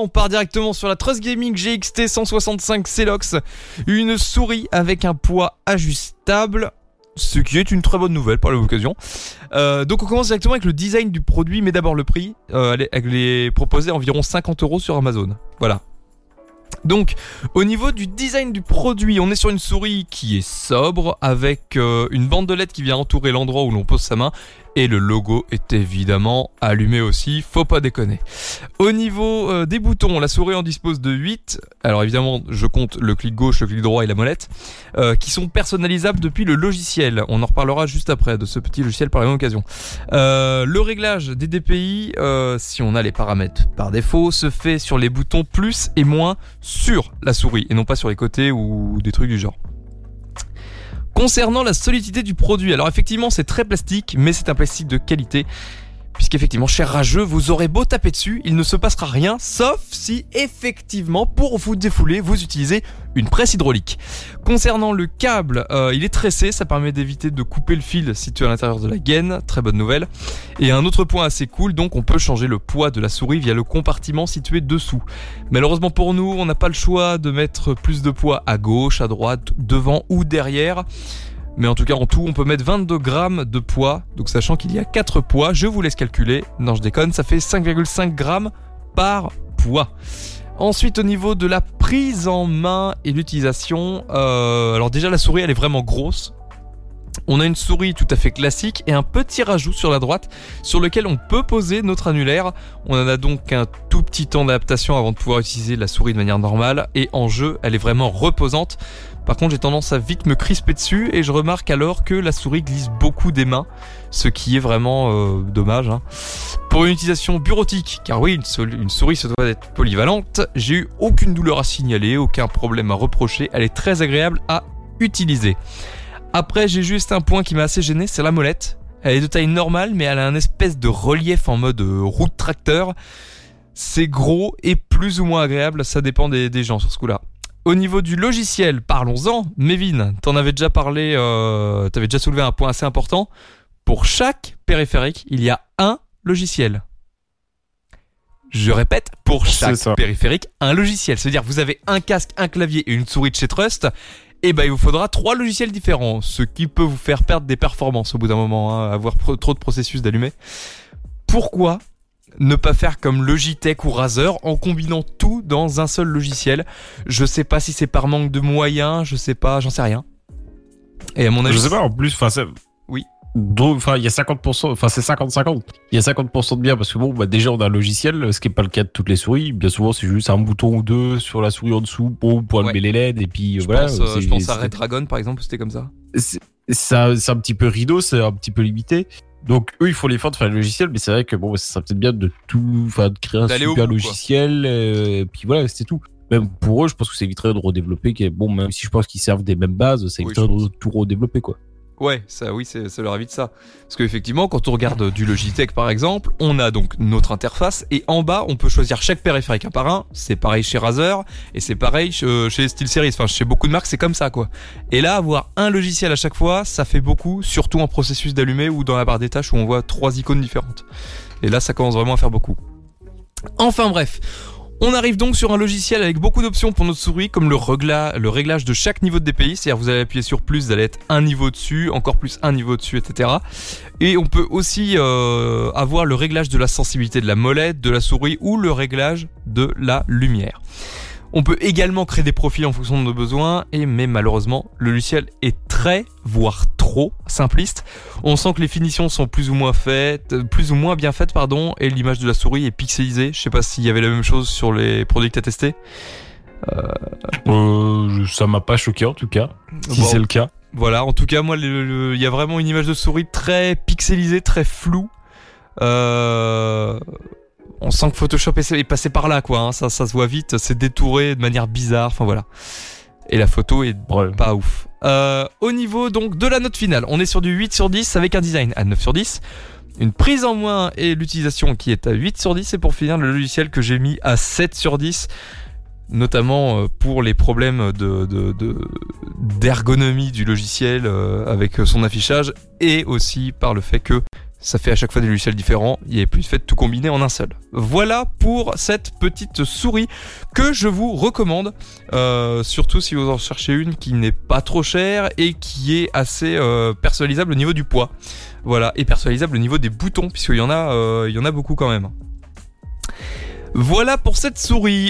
On part directement sur la Trust Gaming GXT 165 Celox, une souris avec un poids ajustable ce qui est une très bonne nouvelle par l'occasion. Euh, donc on commence directement avec le design du produit, mais d'abord le prix. Euh, elle, est, proposée environ 50 euros sur Amazon. Voilà. Donc, au niveau du design du produit, on est sur une souris qui est sobre, avec euh, une bande de LED qui vient entourer l'endroit où l'on pose sa main, et le logo est évidemment allumé aussi, faut pas déconner. Au niveau euh, des boutons, la souris en dispose de 8, alors évidemment je compte le clic gauche, le clic droit et la molette, euh, qui sont personnalisables depuis le logiciel. On en reparlera juste après de ce petit logiciel par la occasion. Euh, le réglage des DPI, si on a les paramètres par défaut, se fait sur les boutons plus et moins sur la souris, et non pas sur les côtés ou des trucs du genre. Concernant la solidité du produit, alors effectivement c'est très plastique, mais c'est un plastique de qualité. Puisqu'effectivement, cher rageux, vous aurez beau taper dessus, il ne se passera rien, sauf si effectivement, pour vous défouler, vous utilisez une presse hydraulique. Concernant le câble, euh, il est tressé, ça permet d'éviter de couper le fil situé à l'intérieur de la gaine, très bonne nouvelle. Et un autre point assez cool, donc on peut changer le poids de la souris via le compartiment situé dessous. Malheureusement pour nous, on n'a pas le choix de mettre plus de poids à gauche, à droite, devant ou derrière. Mais en tout cas, en tout, on peut mettre 22 grammes de poids. Donc, sachant qu'il y a 4 poids, je vous laisse calculer. Non, je déconne, ça fait 5,5 grammes par poids. Ensuite, au niveau de la prise en main et l'utilisation, euh, alors déjà la souris, elle est vraiment grosse. On a une souris tout à fait classique et un petit rajout sur la droite sur lequel on peut poser notre annulaire. On en a donc un tout petit temps d'adaptation avant de pouvoir utiliser la souris de manière normale et en jeu elle est vraiment reposante. Par contre, j'ai tendance à vite me crisper dessus et je remarque alors que la souris glisse beaucoup des mains, ce qui est vraiment euh, dommage. Hein. Pour une utilisation bureautique, car oui, une, souris se doit être polyvalente, j'ai eu aucune douleur à signaler, aucun problème à reprocher, elle est très agréable à utiliser. Après, j'ai juste un point qui m'a assez gêné, c'est la molette. Elle est de taille normale, mais elle a un espèce de relief en mode euh, route tracteur. C'est gros et plus ou moins agréable, ça dépend des, des gens sur ce coup-là. Au niveau du logiciel, parlons-en. Mévin, t'en avais déjà parlé, euh, t'avais déjà soulevé un point assez important. Pour chaque périphérique, il y a un logiciel. Je répète, pour chaque périphérique, un logiciel. C'est-à-dire, vous avez un casque, un clavier et une souris de chez Trust. Et eh ben, il vous faudra trois logiciels différents, ce qui peut vous faire perdre des performances au bout d'un moment, hein, avoir trop de processus d'allumer. Pourquoi ne pas faire comme Logitech ou Razer en combinant tout dans un seul logiciel? Je sais pas si c'est par manque de moyens, je sais pas, j'en sais rien. Et à mon avis. Je sais pas, en plus, enfin. Enfin, il y a 50%, enfin, c'est 50-50. Il y a 50% de bien parce que bon, bah, déjà, on a un logiciel, ce qui est pas le cas de toutes les souris. Bien souvent, c'est juste un bouton ou deux sur la souris en dessous pour, pour allumer les LED et puis je voilà. Pense, euh, je pense à Red Dragon, par exemple, c'était comme ça. C'est un petit peu rideau, c'est un petit peu limité. Donc eux ils font l'effort de faire le logiciel, mais c'est vrai que bon, ça serait peut-être bien de tout, enfin de créer un super logiciel, euh, et puis voilà, c'est tout. Même pour eux, je pense que ça éviterait de redévelopper. Bon, même si je pense qu'ils servent des mêmes bases, ça éviterait de tout redévelopper quoi. Ouais, ça, oui, ça leur évite ça. Parce qu'effectivement, quand on regarde du Logitech par exemple, on a donc notre interface et en bas, on peut choisir chaque périphérique un par un. C'est pareil chez Razer et c'est pareil chez SteelSeries. Enfin, chez beaucoup de marques, c'est comme ça, quoi. Et là, avoir un logiciel à chaque fois, ça fait beaucoup, surtout en processus d'allumer ou dans la barre des tâches où on voit trois icônes différentes. Et là, ça commence vraiment à faire beaucoup. Enfin bref, on arrive donc sur un logiciel avec beaucoup d'options pour notre souris, comme le, réglage de chaque niveau de DPI, c'est-à-dire vous allez appuyer sur plus, vous allez être un niveau dessus, encore plus un niveau dessus, etc. Et on peut aussi euh, avoir le réglage de la sensibilité de la molette, de la souris ou le réglage de la lumière. On peut également créer des profils en fonction de nos besoins, et mais malheureusement, le logiciel est très, voire trop simpliste. On sent que les finitions sont plus ou moins faites, plus ou moins bien faites, pardon, et l'image de la souris est pixelisée. Je sais pas s'il y avait la même chose sur les produits que t'as testés. Euh... Euh, ça m'a pas choqué en tout cas, si c'est le cas. Voilà, en tout cas, moi, il y a vraiment une image de souris très pixelisée, très floue. Euh on sent que Photoshop est passé par là, quoi. Hein. Ça, ça se voit vite. C'est détouré de manière bizarre. Enfin voilà. Et la photo est pas ouf. Euh, au niveau donc de la note finale, on est sur du 8 sur 10 avec un design à 9 sur 10. Une prise en moins et l'utilisation qui est à 8 sur 10. Et pour finir, le logiciel que j'ai mis à 7 sur 10 notamment euh, pour les problèmes de, d'ergonomie du logiciel euh, avec son affichage et aussi par le fait que ça fait à chaque fois des logiciels différents, il est plus fait de tout combiner en un seul. Voilà pour cette petite souris que je vous recommande, euh, surtout si vous en cherchez une qui n'est pas trop chère et qui est assez euh, personnalisable au niveau du poids. Voilà, et personnalisable au niveau des boutons, puisqu'il y en a, euh, il y en a beaucoup quand même. Voilà pour cette souris.